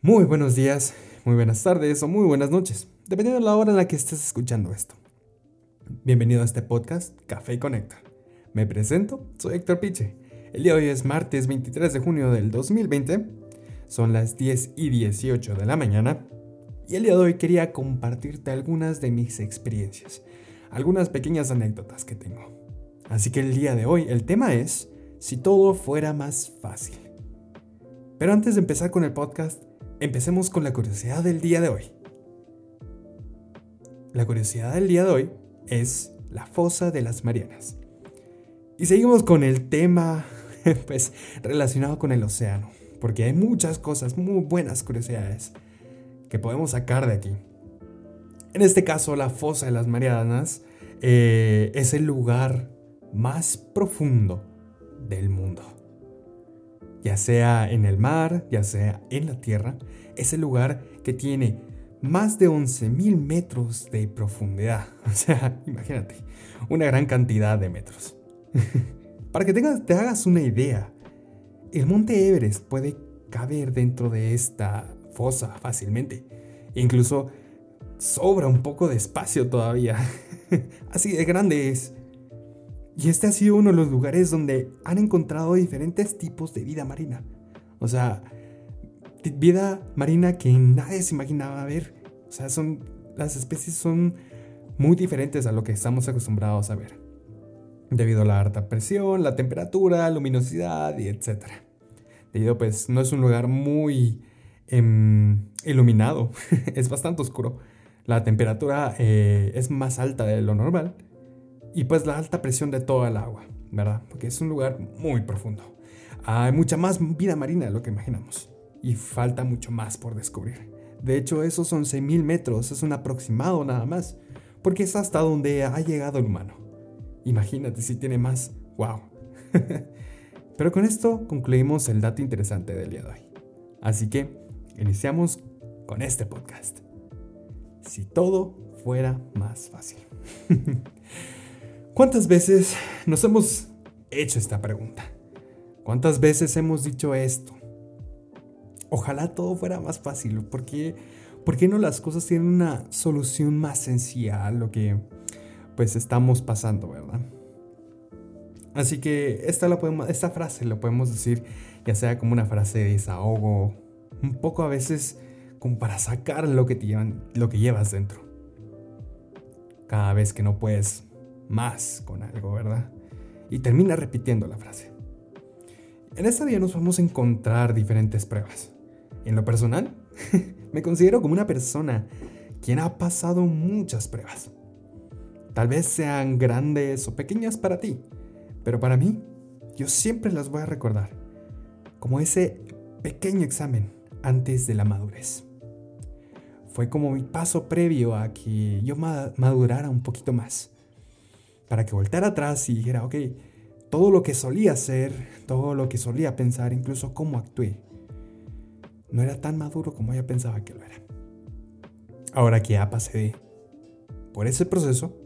Muy buenos días, muy buenas tardes o muy buenas noches, dependiendo de la hora en la que estés escuchando esto. Bienvenido a este podcast Café Conecta. Me presento, soy Héctor Piche. El día de hoy es martes 23 de junio del 2020, son las 10 y 18 de la mañana y el día de hoy quería compartirte algunas de mis experiencias, algunas pequeñas anécdotas que tengo. Así que el día de hoy el tema es si todo fuera más fácil. Pero antes de empezar con el podcast, empecemos con la curiosidad del día de hoy. La curiosidad del día de hoy es la fosa de las Marianas. Y seguimos con el tema pues relacionado con el océano, porque hay muchas cosas, muy buenas curiosidades que podemos sacar de aquí. En este caso, la fosa de las Marianas eh, es el lugar más profundo del mundo. Ya sea en el mar, ya sea en la tierra, es el lugar que tiene más de 11.000 metros de profundidad. O sea, imagínate, una gran cantidad de metros. Para que tengas, te hagas una idea, el monte Everest puede caber dentro de esta fosa fácilmente. Incluso sobra un poco de espacio todavía. Así de grande es. Y este ha sido uno de los lugares donde han encontrado diferentes tipos de vida marina. O sea, vida marina que nadie se imaginaba ver. O sea, son, las especies son muy diferentes a lo que estamos acostumbrados a ver. Debido a la alta presión, la temperatura, luminosidad y etc. Debido pues no es un lugar muy em, iluminado, es bastante oscuro. La temperatura eh, es más alta de lo normal y pues la alta presión de toda el agua, ¿verdad? Porque es un lugar muy profundo. Hay mucha más vida marina de lo que imaginamos y falta mucho más por descubrir. De hecho, esos 11.000 metros es un aproximado nada más, porque es hasta donde ha llegado el humano. Imagínate si tiene más. ¡Wow! Pero con esto concluimos el dato interesante del día de hoy. Así que iniciamos con este podcast. Si todo fuera más fácil. ¿Cuántas veces nos hemos hecho esta pregunta? ¿Cuántas veces hemos dicho esto? Ojalá todo fuera más fácil, porque ¿por qué no las cosas tienen una solución más sencilla a lo que pues estamos pasando, verdad? Así que esta, la podemos, esta frase lo podemos decir ya sea como una frase de desahogo, un poco a veces como para sacar lo que, te llevan, lo que llevas dentro. Cada vez que no puedes más con algo, ¿verdad? Y termina repitiendo la frase. En esta día nos vamos a encontrar diferentes pruebas. En lo personal, me considero como una persona quien ha pasado muchas pruebas. Tal vez sean grandes o pequeñas para ti, pero para mí, yo siempre las voy a recordar como ese pequeño examen antes de la madurez. Fue como mi paso previo a que yo madurara un poquito más para que volteara atrás y dijera, ok, todo lo que solía hacer, todo lo que solía pensar, incluso cómo actué, no era tan maduro como yo pensaba que lo era. Ahora que ya pasé por ese proceso,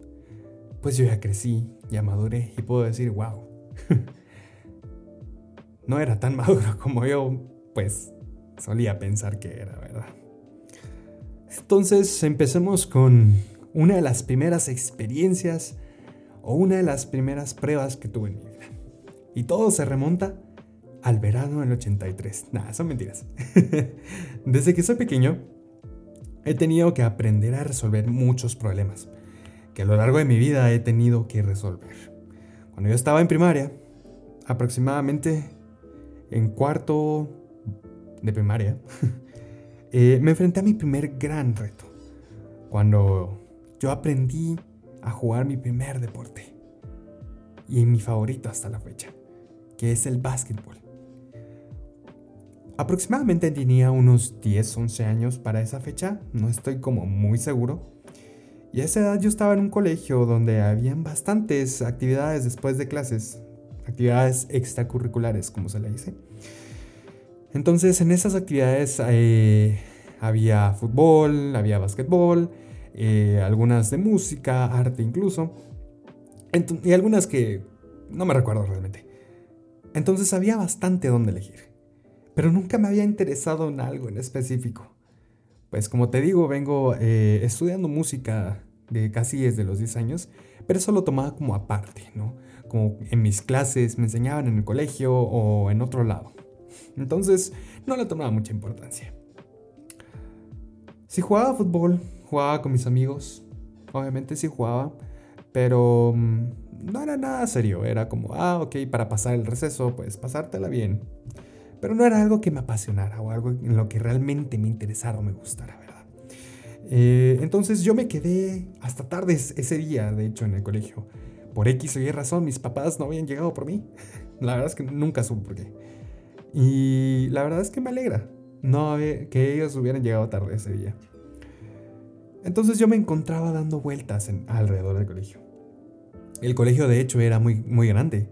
pues yo ya crecí, ya maduré y puedo decir, wow, no era tan maduro como yo, pues, solía pensar que era, ¿verdad? Entonces empecemos con una de las primeras experiencias o una de las primeras pruebas que tuve en mi vida. Y todo se remonta al verano del 83. Nada, son mentiras. Desde que soy pequeño, he tenido que aprender a resolver muchos problemas que a lo largo de mi vida he tenido que resolver. Cuando yo estaba en primaria, aproximadamente en cuarto de primaria, eh, me enfrenté a mi primer gran reto. Cuando yo aprendí a jugar mi primer deporte. Y mi favorito hasta la fecha, que es el básquetbol. Aproximadamente tenía unos 10, 11 años para esa fecha, no estoy como muy seguro. Y a esa edad yo estaba en un colegio donde habían bastantes actividades después de clases, actividades extracurriculares, como se le dice. Entonces en esas actividades eh, había fútbol, había básquetbol, eh, algunas de música, arte incluso, y algunas que no me recuerdo realmente. Entonces había bastante donde elegir. pero nunca me había interesado en algo en específico. Pues como te digo, vengo eh, estudiando música de casi desde los 10 años, pero eso lo tomaba como aparte, ¿no? Como en mis clases me enseñaban en el colegio o en otro lado. Entonces no le tomaba mucha importancia. Si jugaba fútbol, jugaba con mis amigos, obviamente sí jugaba, pero mm, no era nada serio, era como, ah, ok, para pasar el receso, pues pasártela bien. Pero no era algo que me apasionara o algo en lo que realmente me interesara o me gustara, ¿verdad? Eh, entonces yo me quedé hasta tarde ese día, de hecho, en el colegio. Por X o Y razón, mis papás no habían llegado por mí. La verdad es que nunca supe por qué. Y la verdad es que me alegra no que ellos hubieran llegado tarde ese día. Entonces yo me encontraba dando vueltas alrededor del colegio. El colegio de hecho era muy, muy grande.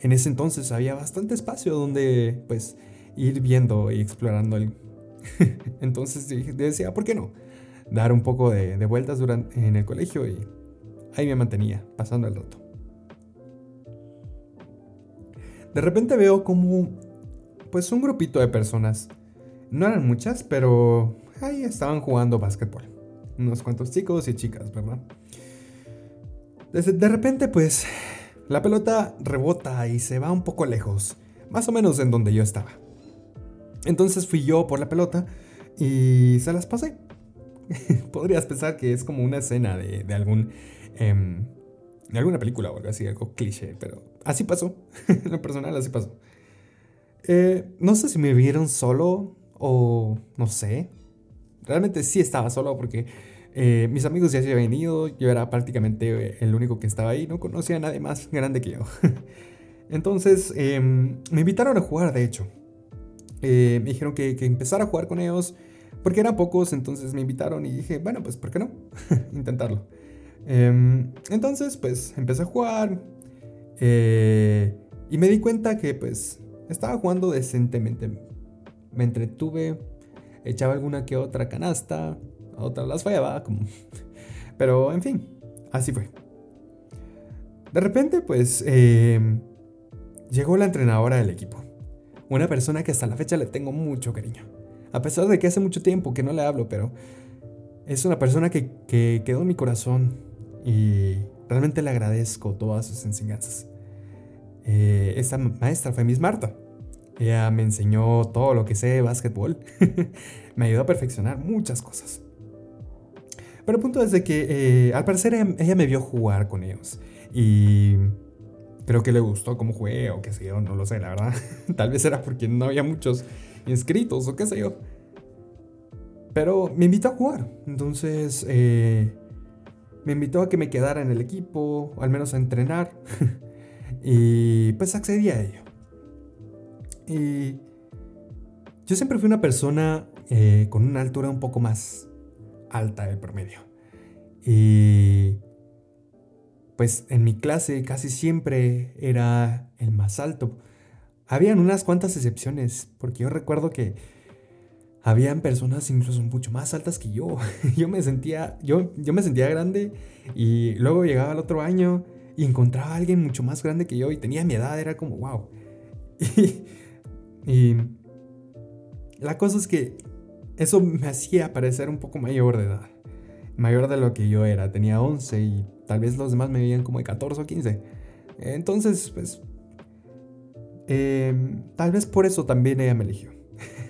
En ese entonces había bastante espacio donde pues ir viendo y explorando el... entonces decía, ¿por qué no? Dar un poco de, de vueltas durante, en el colegio y ahí me mantenía, pasando el rato. De repente veo como pues un grupito de personas, no eran muchas, pero ahí estaban jugando básquetbol. Unos cuantos chicos y chicas, ¿verdad? de repente pues la pelota rebota y se va un poco lejos, más o menos en donde yo estaba. Entonces fui yo por la pelota y se las pasé. Podrías pensar que es como una escena de, algún... Em, de alguna película o algo así, algo cliché, pero así pasó. en lo personal así pasó. Eh, no sé si me vieron solo o no sé. Realmente sí estaba solo porque eh, mis amigos ya se habían ido. Yo era prácticamente el único que estaba ahí. No conocía a nadie más grande que yo. Entonces em, me invitaron a jugar, de hecho. Eh, me dijeron que, que, empezara a jugar con ellos porque eran pocos. Entonces me invitaron y dije, bueno, pues ¿por qué no? Intentarlo. Em, entonces, pues empecé a jugar. y me di cuenta que pues estaba jugando decentemente. Me entretuve, echaba alguna que otra canasta, a otras las fallaba, como... pero en fin, así fue. De repente, pues, eh, llegó la entrenadora del equipo. Una persona que hasta la fecha le tengo mucho cariño. A pesar de que hace mucho tiempo que no le hablo, pero es una persona que, que quedó en mi corazón y realmente le agradezco todas sus enseñanzas. Eh, esta maestra fue Miss Marta. Ella me enseñó todo lo que sé de básquetbol. me ayudó a perfeccionar muchas cosas. Pero el punto es de que eh, al parecer ella, me vio jugar con ellos. Y creo que le gustó cómo jugué o qué sé yo, no lo sé, la verdad. Tal vez era porque no había muchos inscritos o qué sé yo. Pero me invitó a jugar. Entonces eh, me invitó a que me quedara en el equipo, o al menos a entrenar. Y pues accedí a ello. Y yo siempre fui una persona eh, con una altura un poco más alta del promedio. Y pues en mi clase casi siempre era el más alto. Habían unas cuantas excepciones, porque yo recuerdo que habían personas incluso mucho más altas que yo. Yo me sentía, yo, yo me sentía grande y luego llegaba el otro año y encontraba a alguien mucho más grande que yo y tenía mi edad, era como, wow. Y, la cosa es que eso me hacía parecer un poco mayor de edad, mayor de lo que yo era, tenía 11 y tal vez los demás me veían como de 14 o 15. Entonces, pues, em, tal vez por eso también ella me eligió.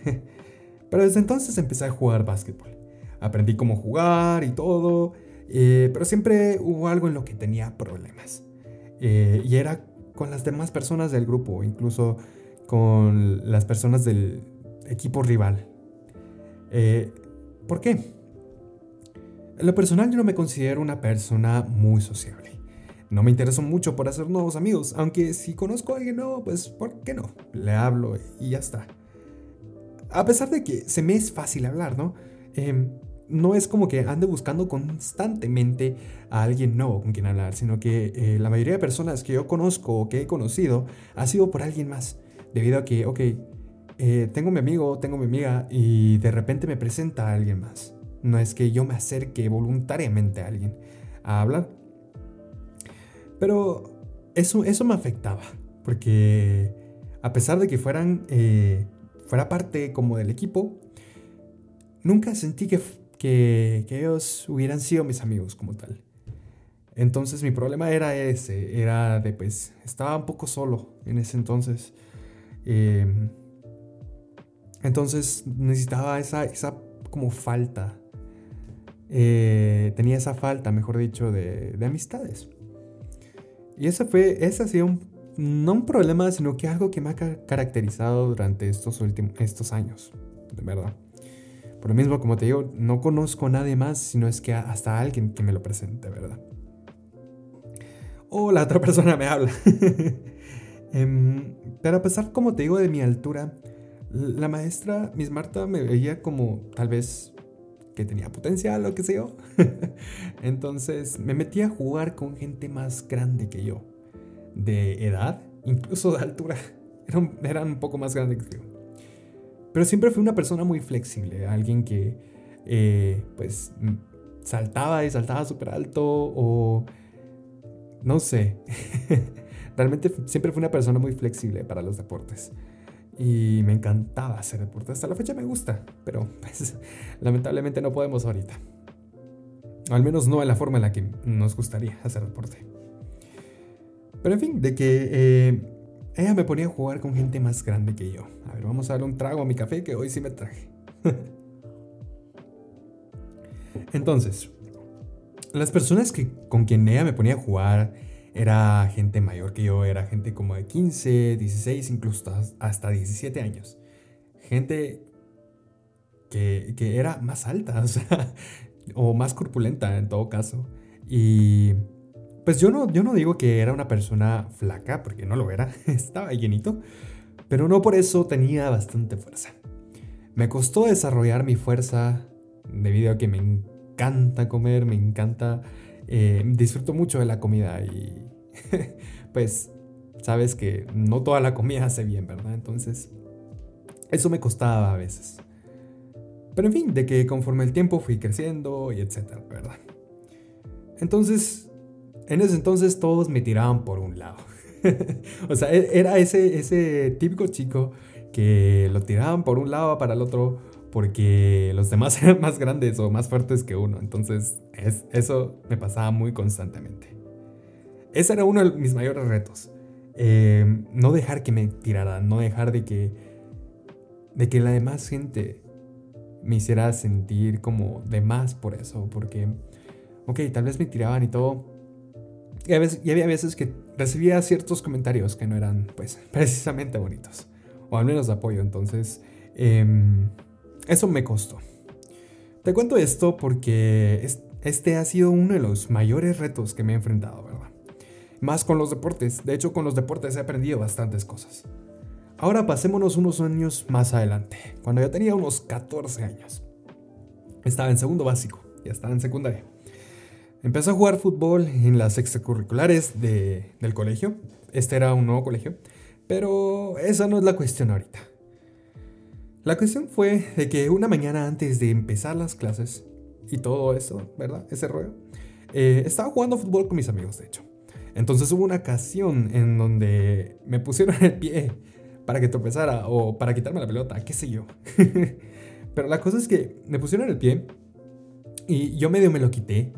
Pero desde entonces empecé a jugar básquetbol. Aprendí cómo jugar y todo. Eh, pero siempre hubo algo en lo que tenía problemas. Eh, y era con las demás personas del grupo, incluso con las personas del equipo rival. Eh, ¿Por qué? En lo personal yo no me considero una persona muy sociable. No me intereso mucho por hacer nuevos amigos, aunque si conozco a alguien nuevo, pues ¿por qué no? Le hablo y ya está. A pesar de que se me es fácil hablar, ¿no? Eh, no es como que ande buscando constantemente a alguien nuevo con quien hablar, sino que eh, la mayoría de personas que yo conozco o que he conocido ha sido por alguien más. Debido a que, ok, eh, tengo mi amigo, tengo mi amiga y de repente me presenta a alguien más. No es que yo me acerque voluntariamente a alguien a hablar. Pero eso, eso me afectaba, porque a pesar de que fueran, eh, fuera parte como del equipo, nunca sentí que, que, que ellos hubieran sido mis amigos como tal. Entonces mi problema era ese, era de pues estaba un poco solo en ese entonces. Em, entonces necesitaba esa, esa como falta. Eh, tenía esa falta, mejor dicho, de, de amistades. Y ese fue, ese ha sido un, no un problema, sino que algo que me ha caracterizado durante estos últimos, estos años, de verdad. Por lo mismo, como te digo, no conozco a nadie más, sino es que hasta alguien que me lo presente, ¿verdad? O la otra persona me habla. Em, pero a pesar, como te digo, de mi altura, la maestra, Miss Marta, me veía como tal vez que tenía potencial o qué sé yo. Entonces me metí a jugar con gente más grande que yo, de edad, incluso de altura. Eran, un poco más grandes que yo. Pero siempre fui una persona muy flexible, alguien que eh, pues saltaba y saltaba súper alto o no sé. Realmente siempre fui una persona muy flexible para los deportes. Y me encantaba hacer deporte. Hasta la fecha me gusta, pero pues, lamentablemente no podemos ahorita. al menos no en la forma en la que nos gustaría hacer deporte. Pero en fin, de que eh, ella me ponía a jugar con gente más grande que yo. A ver, vamos a darle un trago a mi café que hoy sí me traje. Entonces, las personas que, con quien ella me ponía a jugar era gente mayor que yo, era gente como de 15, 16, incluso hasta 17 años. Gente que, que era más alta, o, sea, o más corpulenta en todo caso. Y pues yo no, yo no digo que era una persona flaca, porque no lo era, estaba llenito, pero no por eso tenía bastante fuerza. Me costó desarrollar mi fuerza debido a que me encanta comer, me encanta, eh, disfruto mucho de la comida y pues sabes que no toda la comida hace bien, ¿verdad? Entonces, eso me costaba a veces. Pero en fin, de que conforme el tiempo fui creciendo y etcétera, ¿verdad? Entonces, en ese entonces todos me tiraban por un lado. o sea, e-, era ese, ese típico chico que lo tiraban por un lado para el otro porque los demás eran más grandes o más fuertes que uno. Entonces, es, eso me pasaba muy constantemente. Ese era uno de mis mayores retos. Eh, no dejar que me tiraran, no dejar de que, de que la demás gente me hiciera sentir como de más por eso, porque, ok, tal vez me tiraban y todo. Y, había veces que recibía ciertos comentarios que no eran, pues, precisamente bonitos, o al menos de apoyo, entonces, em, eso me costó. Te cuento esto porque este ha sido uno de los mayores retos que me he enfrentado, ¿verdad? Más con los deportes. De hecho, con los deportes he aprendido bastantes cosas. Ahora pasémonos unos años más adelante, cuando yo tenía unos 14 años. Estaba en segundo básico, ya estaba en secundaria. Empecé a jugar fútbol en las extracurriculares del colegio. Este era un nuevo colegio, pero esa no es la cuestión ahorita. La cuestión fue de que una mañana antes de empezar las clases y todo eso, ¿verdad? Ese rollo, eh, estaba jugando fútbol con mis amigos, de hecho. Entonces hubo una ocasión en donde me pusieron el pie para que tropezara o para quitarme la pelota, qué sé yo. Pero la cosa es que me pusieron el pie y yo medio me lo quité.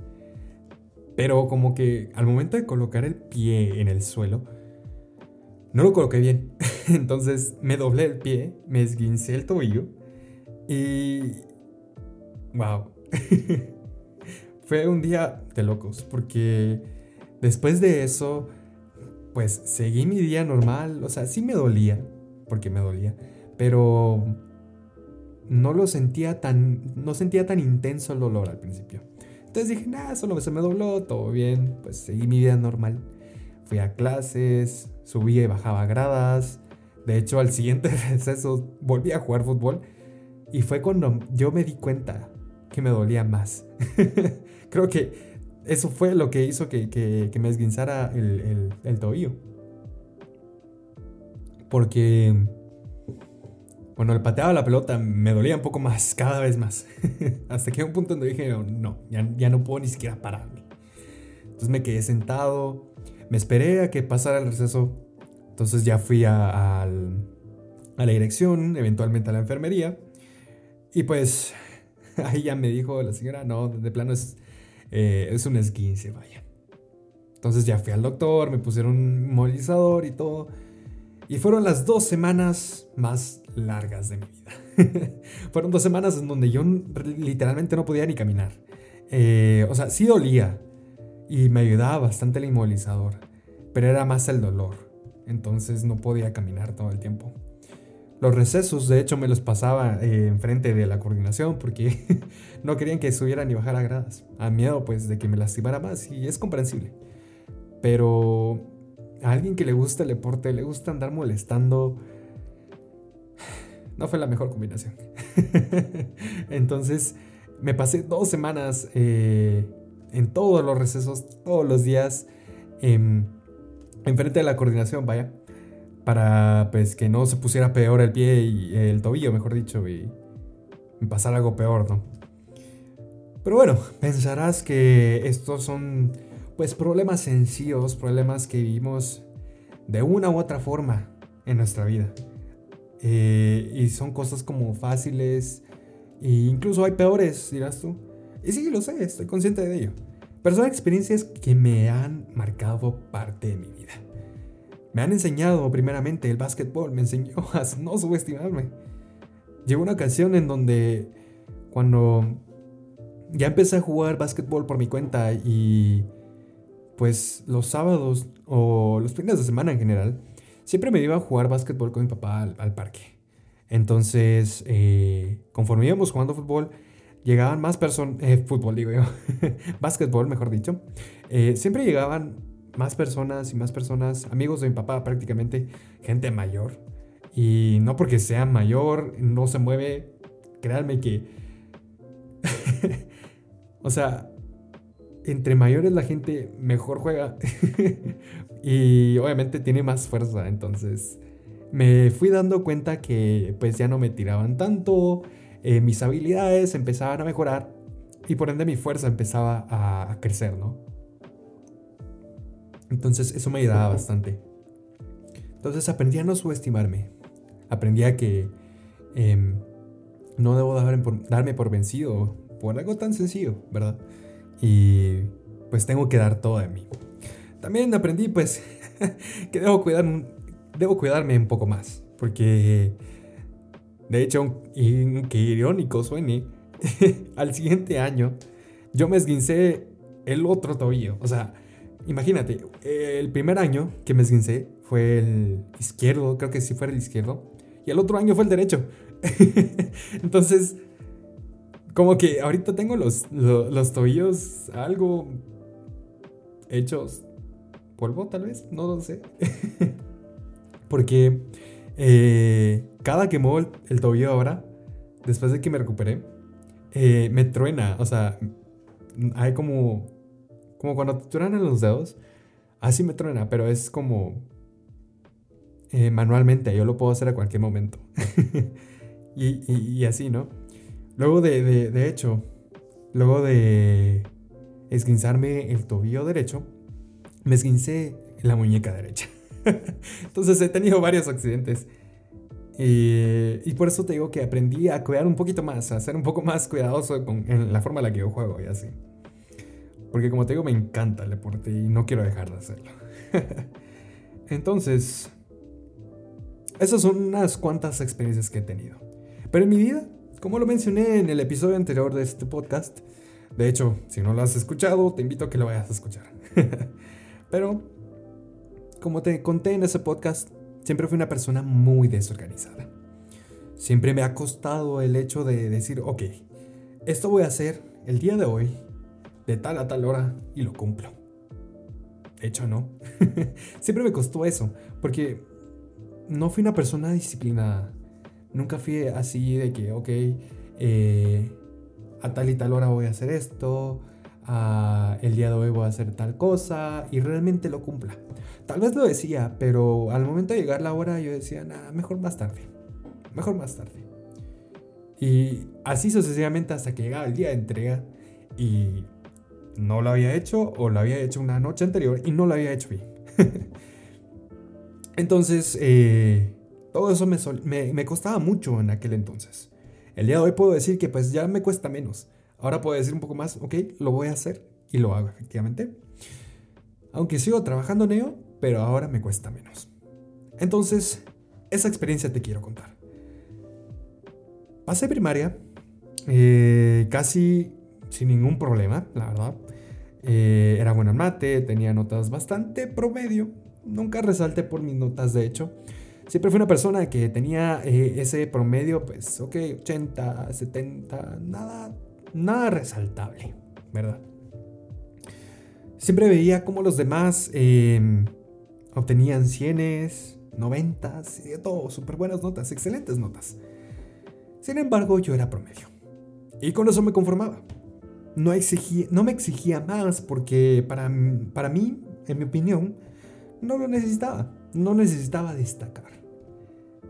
Pero como que al momento de colocar el pie en el suelo, no lo coloqué bien. Entonces me doblé el pie, me esguincé el tobillo y... ¡Wow! Fue un día de locos porque Después de eso, pues seguí mi día normal. O sea, sí me dolía, porque me dolía, pero no lo sentía tan, no sentía tan intenso el dolor al principio. Entonces dije, nada, solo se me dobló, todo bien, pues seguí mi vida normal. Fui a clases, subía y bajaba gradas. De hecho, al siguiente receso volví a jugar fútbol y fue cuando yo me di cuenta que me dolía más. Creo que eso fue lo que hizo que, me esguinzara el, el, tobillo. Porque, bueno, el pateaba la pelota me dolía un poco más, cada vez más. Hasta que un punto donde dije, no, ya, ya no puedo ni siquiera pararme. Entonces me quedé sentado, me esperé a que pasara el receso. Entonces ya fui al, a la dirección, eventualmente a la enfermería. Y pues ahí ya me dijo la señora, no, de plano es, eh, es un esguince, vaya. Entonces ya fui al doctor, me pusieron un molizador y todo. Y fueron las dos semanas más largas de mi vida. fueron dos semanas en donde yo literalmente no podía ni caminar. Eh, o sea, sí dolía y me ayudaba bastante el inmovilizador, pero era más el dolor. Entonces no podía caminar todo el tiempo. Los recesos, de hecho, me los pasaba eh, enfrente de la coordinación porque no querían que subiera ni bajara gradas. A miedo, pues, de que me lastimara más y es comprensible. Pero a alguien que le gusta el deporte, le gusta andar molestando, no fue la mejor combinación. Entonces, me pasé dos semanas eh, en todos los recesos, todos los días, enfrente de la coordinación, vaya para pues que no se pusiera peor el pie y el tobillo, mejor dicho, y, pasara algo peor, ¿no? Pero bueno, pensarás que estos son pues problemas sencillos, problemas que vivimos de una u otra forma en nuestra vida. Eh, y son cosas como fáciles e incluso hay peores, dirás tú. Y sí, lo sé, estoy consciente de ello. Pero son experiencias que me han marcado parte de mi vida. Me han enseñado primeramente el básquetbol, me enseñó a no subestimarme. Llegó una ocasión en donde cuando ya empecé a jugar básquetbol por mi cuenta y pues los sábados o los fines de semana en general, siempre me iba a jugar básquetbol con mi papá al, parque. Entonces, eh, conforme íbamos jugando fútbol, llegaban más personas, eh, fútbol digo yo, básquetbol mejor dicho, eh, siempre llegaban más personas y más personas, amigos de mi papá prácticamente, gente mayor. Y no porque sea mayor, no se mueve, créanme que... o sea, entre mayores la gente mejor juega. y obviamente tiene más fuerza, entonces me fui dando cuenta que pues ya no me tiraban tanto, eh, mis habilidades empezaban a mejorar y por ende mi fuerza empezaba a crecer, ¿no? Entonces eso me ayudaba bastante. Entonces aprendí a no subestimarme. Aprendí a que em, no debo darme por, vencido por algo tan sencillo, ¿verdad? Y pues tengo que dar todo de mí. También aprendí pues que debo, cuidar, debo cuidarme un poco más. Porque de hecho, y que irónico suene, al siguiente año yo me esguincé el otro tobillo. O sea, Imagínate, el primer año que me esguincé fue el izquierdo, creo que sí fue el izquierdo, y el otro año fue el derecho. Entonces, como que ahorita tengo los, los, tobillos algo hechos polvo, tal vez, no lo sé. Porque eh, cada que muevo el, tobillo ahora, después de que me recuperé, eh, me truena, o sea, hay como como cuando te truenan los dedos, así me truena, pero es como eh, manualmente, yo lo puedo hacer a cualquier momento. y, así, ¿no? Luego de, de, hecho, luego de esguinzarme el tobillo derecho, me esguincé la muñeca derecha. Entonces he tenido varios accidentes. Y, por eso te digo que aprendí a cuidar un poquito más, a ser un poco más cuidadoso con, en la forma en la que yo juego y así. Porque como te digo, me encanta el deporte y no quiero dejar de hacerlo. Entonces, esas son unas cuantas experiencias que he tenido. Pero en mi vida, como lo mencioné en el episodio anterior de este podcast, de hecho, si no lo has escuchado, te invito a que lo vayas a escuchar. Pero, como te conté en ese podcast, siempre fui una persona muy desorganizada. Siempre me ha costado el hecho de decir, ok, esto voy a hacer el día de hoy de tal a tal hora y lo cumplo. De hecho, no. Siempre me costó eso, porque no fui una persona disciplinada. Nunca fui así de que, ok, eh, a tal y tal hora voy a hacer esto, el día de hoy voy a hacer tal cosa y realmente lo cumpla. Tal vez lo decía, pero al momento de llegar la hora yo decía, nada, mejor más tarde, mejor más tarde. Y así sucesivamente hasta que llegaba el día de entrega y no lo había hecho o lo había hecho una noche anterior y no lo había hecho bien. Entonces, eh, Todo eso me, costaba mucho en aquel entonces. El día de hoy puedo decir que pues ya me cuesta menos. Ahora puedo decir un poco más, ok, lo voy a hacer y lo hago efectivamente. Aunque sigo trabajando en ello, pero ahora me cuesta menos. Entonces, esa experiencia te quiero contar. Pasé primaria eh, casi sin ningún problema, la verdad. Eh, era bueno en mate, tenía notas bastante promedio. Nunca resalté por mis notas, de hecho. Siempre fui una persona que tenía eh, ese promedio, pues, ok, 80, 70, nada, nada resaltable, ¿verdad? Siempre veía como los demás em, obtenían cienes, noventas y de todo, súper buenas notas, excelentes notas. Sin embargo, yo era promedio. Y con eso me conformaba. No, no me exigía más porque para, para mí, en mi opinión, no lo necesitaba. No necesitaba destacar.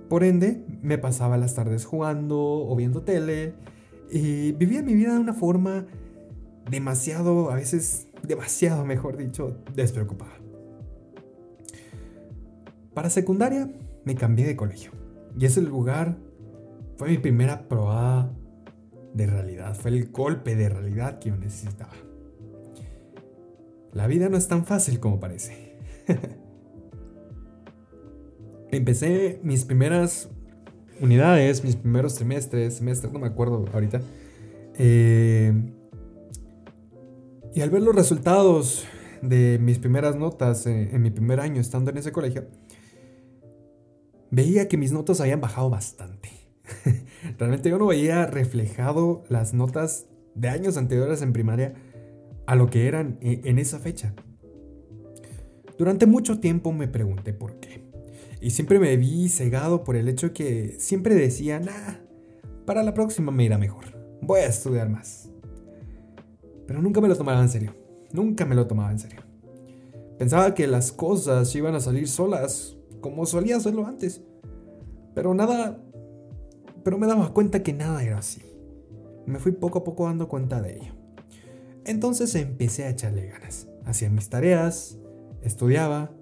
Por ende, me pasaba las tardes jugando o viendo tele y vivía mi vida de una forma demasiado, a veces demasiado, mejor dicho, despreocupada. Para secundaria me cambié de colegio y ese lugar fue mi primera probada de realidad, fue el golpe de realidad que yo necesitaba. La vida no es tan fácil como parece. Empecé mis primeras unidades, mis primeros trimestres, semestres, no me acuerdo ahorita. Eh, y al ver los resultados de mis primeras notas en, en mi primer año estando en ese colegio, veía que mis notas habían bajado bastante. Realmente yo no veía reflejado las notas de años anteriores en primaria a lo que eran e, en esa fecha. Durante mucho tiempo me pregunté por qué. Y siempre me vi cegado por el hecho que siempre decía, nah, para la próxima me irá mejor. Voy a estudiar más. Pero nunca me lo tomaba en serio. Nunca me lo tomaba en serio. Pensaba que las cosas iban a salir solas, como solía hacerlo antes. Pero nada pero me daba cuenta que nada era así. Me fui poco a poco dando cuenta de ello. Entonces empecé a echarle ganas. Hacía mis tareas, estudiaba.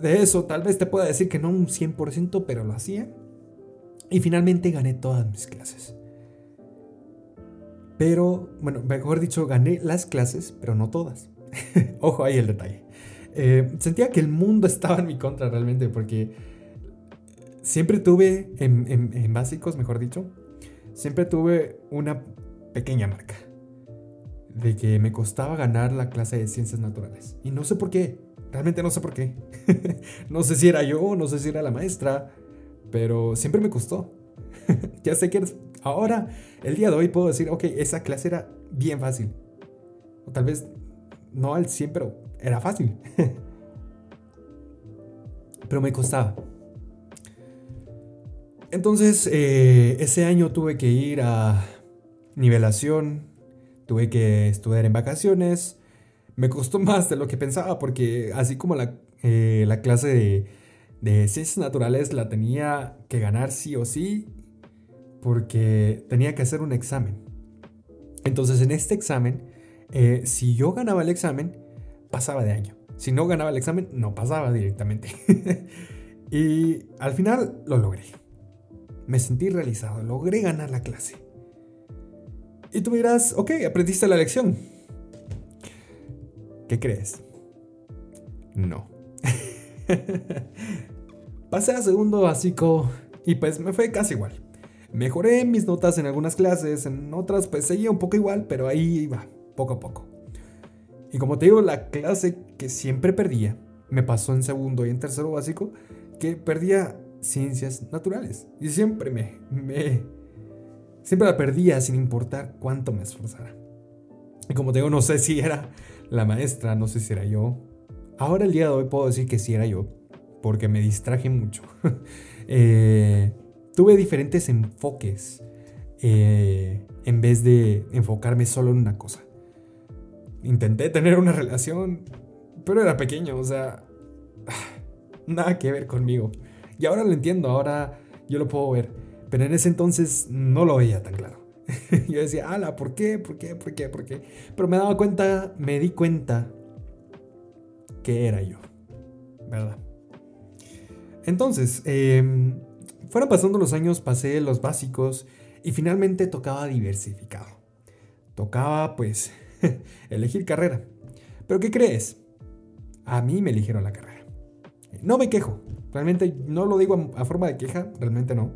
De eso tal vez te pueda decir que no un 100%, pero lo hacía. Y finalmente gané todas mis clases. Pero, bueno, mejor dicho, gané las clases, pero no todas. Ojo ahí el detalle. Eh, sentía que el mundo estaba en mi contra realmente porque siempre tuve, en, básicos, mejor dicho, siempre tuve una pequeña marca de que me costaba ganar la clase de ciencias naturales. Y no sé por qué, realmente no sé por qué. no sé si era yo, no sé si era la maestra, pero siempre me costó. ya sé que ahora, el día de hoy puedo decir, ok, esa clase era bien fácil. O tal vez no al 100, pero era fácil. pero me costaba. Entonces, eh, ese año tuve que ir a nivelación, tuve que estudiar en vacaciones. Me costó más de lo que pensaba porque así como la, eh, clase de, ciencias naturales la tenía que ganar sí o sí porque tenía que hacer un examen. Entonces en este examen, eh, si yo ganaba el examen, pasaba de año. Si no ganaba el examen, no pasaba directamente. y al final lo logré. Me sentí realizado, logré ganar la clase. Y tú dirás, ok, aprendiste la lección. ¿Qué crees? No. Pasé a segundo básico y pues me fue casi igual. Mejoré mis notas en algunas clases, en otras pues seguía un poco igual, pero ahí iba, poco a poco. Y como te digo, la clase que siempre perdía, me pasó en segundo y en tercero básico, que perdía ciencias naturales. Y siempre me, me, siempre la perdía sin importar cuánto me esforzara. Y como te digo, no sé si era la maestra, no sé si era yo. Ahora el día de hoy puedo decir que sí era yo, porque me distraje mucho. Eh, tuve diferentes enfoques eh, en vez de enfocarme solo en una cosa. Intenté tener una relación, pero era pequeño, o sea, nada que ver conmigo. Y ahora lo entiendo, ahora yo lo puedo ver. Pero en ese entonces no lo veía tan claro. yo decía, ala, ¿por qué? ¿Por qué? ¿Por qué? ¿Por qué? Pero me daba cuenta, me di cuenta que era yo. ¿Verdad? Entonces, em, fueron pasando los años, pasé los básicos y finalmente tocaba diversificado. Tocaba, pues, elegir carrera. Pero ¿qué crees? A mí me eligieron la carrera. No me quejo. Realmente no lo digo a, forma de queja, realmente no.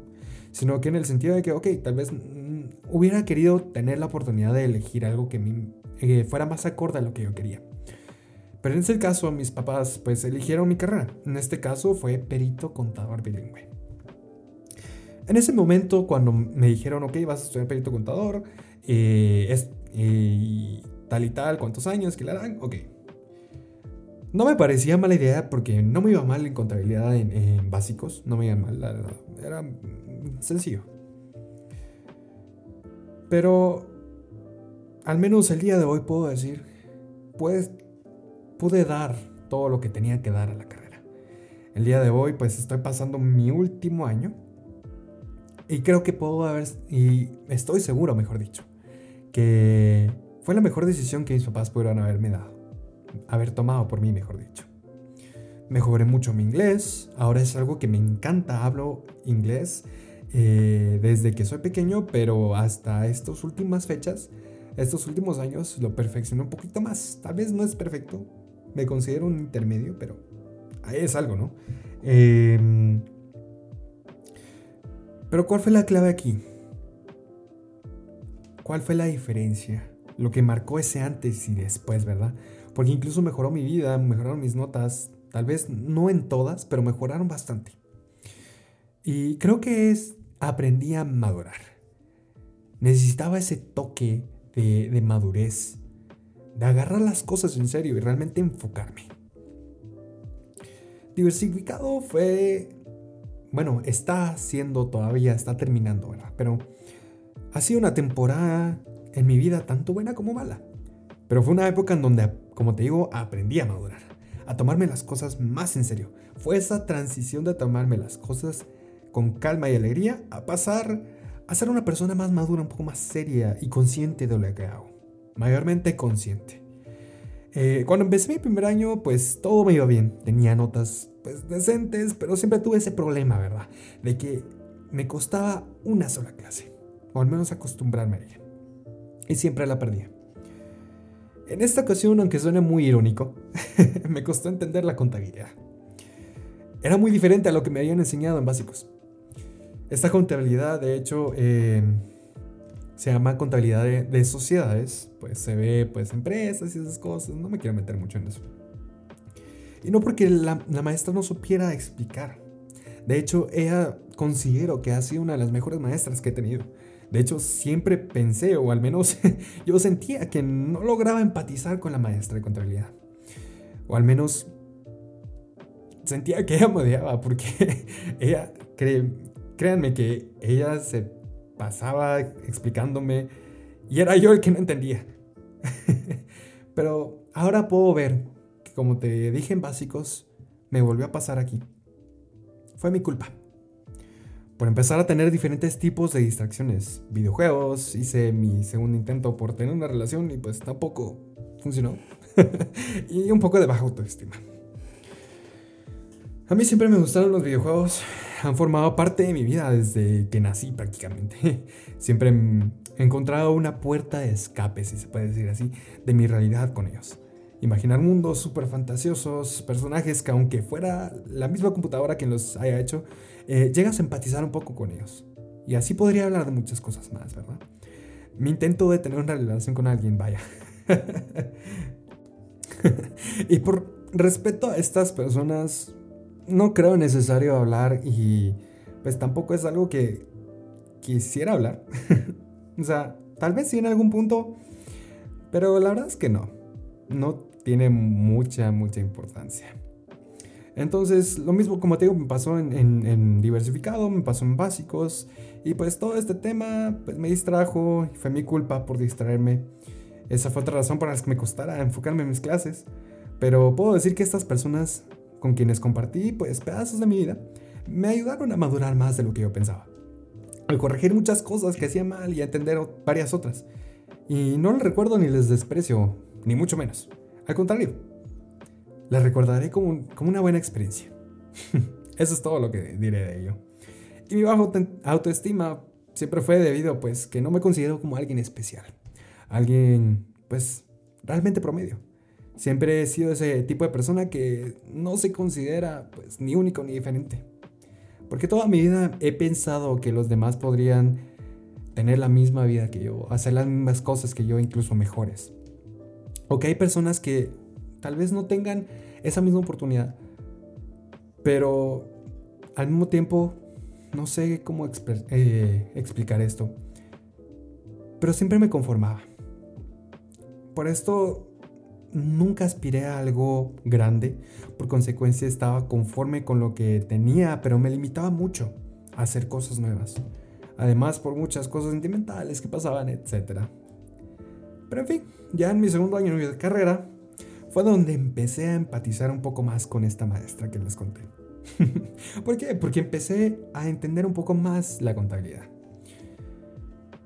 Sino que en el sentido de que, ok, tal vez mm, hubiera querido tener la oportunidad de elegir algo que eh, fuera más acorde a lo que yo quería. Pero en ese caso, mis papás pues eligieron mi carrera. En este caso fue perito contador bilingüe. En ese momento, cuando me dijeron, ok, vas a estudiar perito contador, eh, es, eh, tal y tal, cuántos años, que la harán, ok. No me parecía mala idea porque no me iba mal en contabilidad en, básicos, no me iba mal. Era sencillo. Pero al menos el día de hoy puedo decir, pues pude dar todo lo que tenía que dar a la carrera. El día de hoy pues estoy pasando mi último año y creo que puedo haber, y estoy seguro, mejor dicho, que fue la mejor decisión que mis papás pudieron haberme dado, haber tomado por mí, mejor dicho. Mejoré mucho mi inglés, ahora es algo que me encanta, hablo inglés eh, desde que soy pequeño, pero hasta estas últimas fechas, estos últimos años lo perfeccioné un poquito más. Tal vez no es perfecto, me considero un intermedio, pero ahí es algo, ¿no? Eh, pero ¿cuál fue la clave aquí? ¿Cuál fue la diferencia? Lo que marcó ese antes y después, ¿verdad? Porque incluso mejoró mi vida, mejoraron mis notas, tal vez no en todas, pero mejoraron bastante. Y creo que es, aprendí a madurar. Necesitaba ese toque de, de madurez, de agarrar las cosas en serio y realmente enfocarme. Diversificado fue bueno, está siendo todavía, está terminando, ¿verdad? Pero ha sido una temporada en mi vida tanto buena como mala. Pero fue una época en donde, como te digo, aprendí a madurar, a tomarme las cosas más en serio. Fue esa transición de tomarme las cosas con calma y alegría a pasar a ser una persona más madura, un poco más seria y consciente de lo que hago. Mayormente consciente. Eh, cuando empecé mi primer año, pues todo me iba bien. Tenía notas pues decentes, pero siempre tuve ese problema, ¿verdad? De que me costaba una sola clase, o al menos acostumbrarme a ella. Y siempre la perdía. En esta ocasión, aunque suene muy irónico, me costó entender la contabilidad. Era muy diferente a lo que me habían enseñado en básicos. Esta contabilidad, de hecho, eh, se llama contabilidad de, sociedades. Pues se ve, pues, empresas y esas cosas. No me quiero meter mucho en eso. Y no porque la, maestra no supiera explicar. De hecho, ella considero que ha sido una de las mejores maestras que he tenido. De hecho, siempre pensé, o al menos yo sentía que no lograba empatizar con la maestra de contabilidad. O al menos sentía que ella me odiaba porque ella, créanme que ella se pasaba explicándome y era yo el que no entendía. Pero ahora puedo ver como te dije en básicos, me volvió a pasar aquí. Fue mi culpa. Por empezar a tener diferentes tipos de distracciones. Videojuegos, hice mi segundo intento por tener una relación y pues tampoco funcionó. y un poco de baja autoestima. A mí siempre me gustaron los videojuegos. Han formado parte de mi vida desde que nací prácticamente. Siempre he encontrado una puerta de escape, si se puede decir así, de mi realidad con ellos imaginar mundos súper fantasiosos, personajes que aunque fuera la misma computadora quien los haya hecho, eh, llegas a empatizar un poco con ellos. Y así podría hablar de muchas cosas más, ¿verdad? Mi intento de tener una relación con alguien, vaya. y por respeto a estas personas, no creo necesario hablar y pues tampoco es algo que quisiera hablar. o sea, tal vez sí en algún punto, pero la verdad es que no. No tiene mucha, mucha importancia. Entonces, lo mismo como te digo, me pasó en, diversificado, me pasó en básicos, y pues todo este tema pues, me distrajo, y fue mi culpa por distraerme. Esa fue otra razón por la que me costara enfocarme en mis clases. Pero puedo decir que estas personas con quienes compartí pues pedazos de mi vida me ayudaron a madurar más de lo que yo pensaba. Al corregir muchas cosas que hacía mal y a entender varias otras. Y no les recuerdo ni les desprecio, ni mucho menos. Al contrario, la recordaré como, como una buena experiencia. Eso es todo lo que diré de ello. Y mi bajo autoestima siempre fue debido pues que no me considero como alguien especial. Alguien pues realmente promedio. Siempre he sido ese tipo de persona que no se considera pues ni único ni diferente. Porque toda mi vida he pensado que los demás podrían tener la misma vida que yo, hacer las mismas cosas que yo, incluso mejores. O que hay personas que tal vez no tengan esa misma oportunidad, pero al mismo tiempo no sé cómo eh, explicar esto, pero siempre me conformaba. Por esto nunca aspiré a algo grande, por consecuencia estaba conforme con lo que tenía, pero me limitaba mucho a hacer cosas nuevas. Además por muchas cosas sentimentales que pasaban, etc. Pero en fin, ya en mi segundo año de carrera fue donde empecé a empatizar un poco más con esta maestra que les conté. ¿Por qué? Porque empecé a entender un poco más la contabilidad.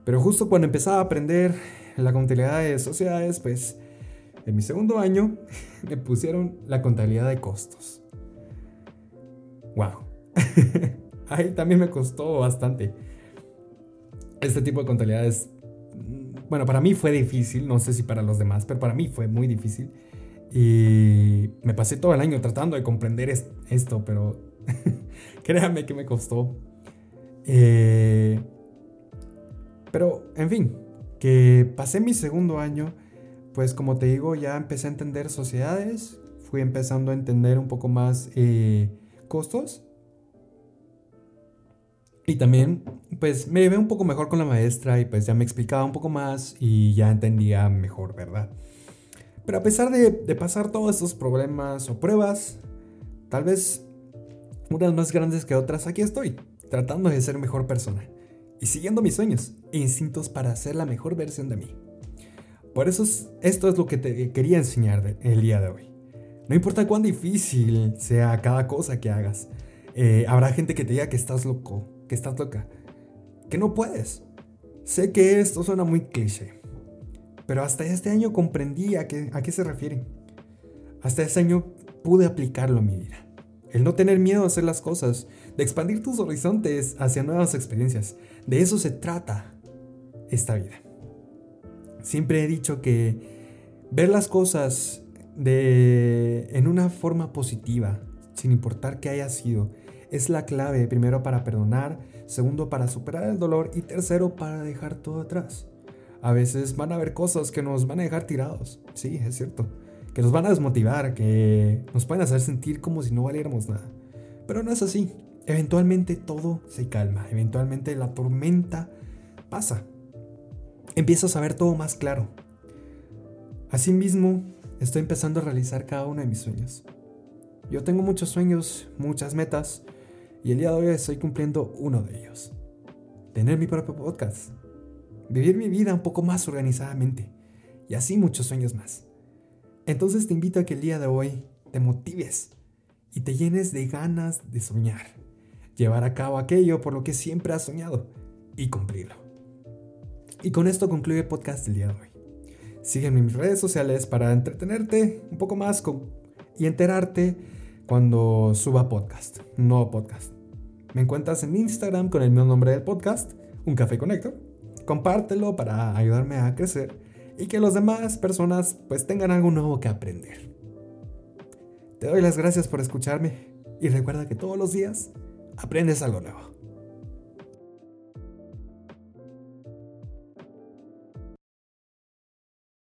Pero justo cuando empezaba a aprender la contabilidad de sociedades, pues en mi segundo año me pusieron la contabilidad de costos. ¡Wow! Ahí también me costó bastante. Este tipo de contabilidad es... Bueno, para mí fue difícil, no sé si para los demás, pero para mí fue muy difícil. Y me pasé todo el año tratando de comprender esto, pero créanme que me costó. Eh, pero, en fin, que pasé mi segundo año, pues como te digo, ya empecé a entender sociedades, fui empezando a entender un poco más eh, costos. Y también, pues me llevé un poco mejor con la maestra y pues ya me explicaba un poco más y ya entendía mejor, ¿verdad? Pero a pesar de, pasar todos estos problemas o pruebas, tal vez unas más grandes que otras, aquí estoy, tratando de ser mejor persona y siguiendo mis sueños e instintos para ser la mejor versión de mí. Por eso esto es lo que te quería enseñar el día de hoy. No importa cuán difícil sea cada cosa que hagas, eh, habrá gente que te diga que estás loco, que estás loca, que no puedes. Sé que esto suena muy cliché, pero hasta este año comprendí a qué, a qué se refieren. Hasta este año pude aplicarlo en mi vida. El no tener miedo a hacer las cosas, de expandir tus horizontes hacia nuevas experiencias. De eso se trata esta vida. Siempre he dicho que ver las cosas de, en una forma positiva, sin importar qué haya sido, es la clave primero para perdonar, segundo para superar el dolor y tercero para dejar todo atrás. A veces van a haber cosas que nos van a dejar tirados, sí, es cierto, que nos van a desmotivar, que nos pueden hacer sentir como si no valiéramos nada. Pero no es así. Eventualmente todo se calma, eventualmente la tormenta pasa. Empiezas a ver todo más claro. Asimismo, estoy empezando a realizar cada uno de mis sueños. Yo tengo muchos sueños, muchas metas, y el día de hoy estoy cumpliendo uno de ellos. Tener mi propio podcast vivir mi vida un poco más organizadamente y así muchos sueños más. Entonces te invito a que el día de hoy te motives y te llenes de ganas de soñar, llevar a cabo aquello por lo que siempre has soñado y cumplirlo. Y con esto concluye el podcast del día de hoy. Sígueme en mis redes sociales para entretenerte un poco más y enterarte cuando suba podcast, nuevo podcast. Me encuentras en Instagram con el mismo nombre del podcast, Un Café Conecto compártelo para ayudarme a crecer y que las demás personas pues tengan algo nuevo que aprender. Te doy las gracias por escucharme y recuerda que todos los días aprendes algo nuevo.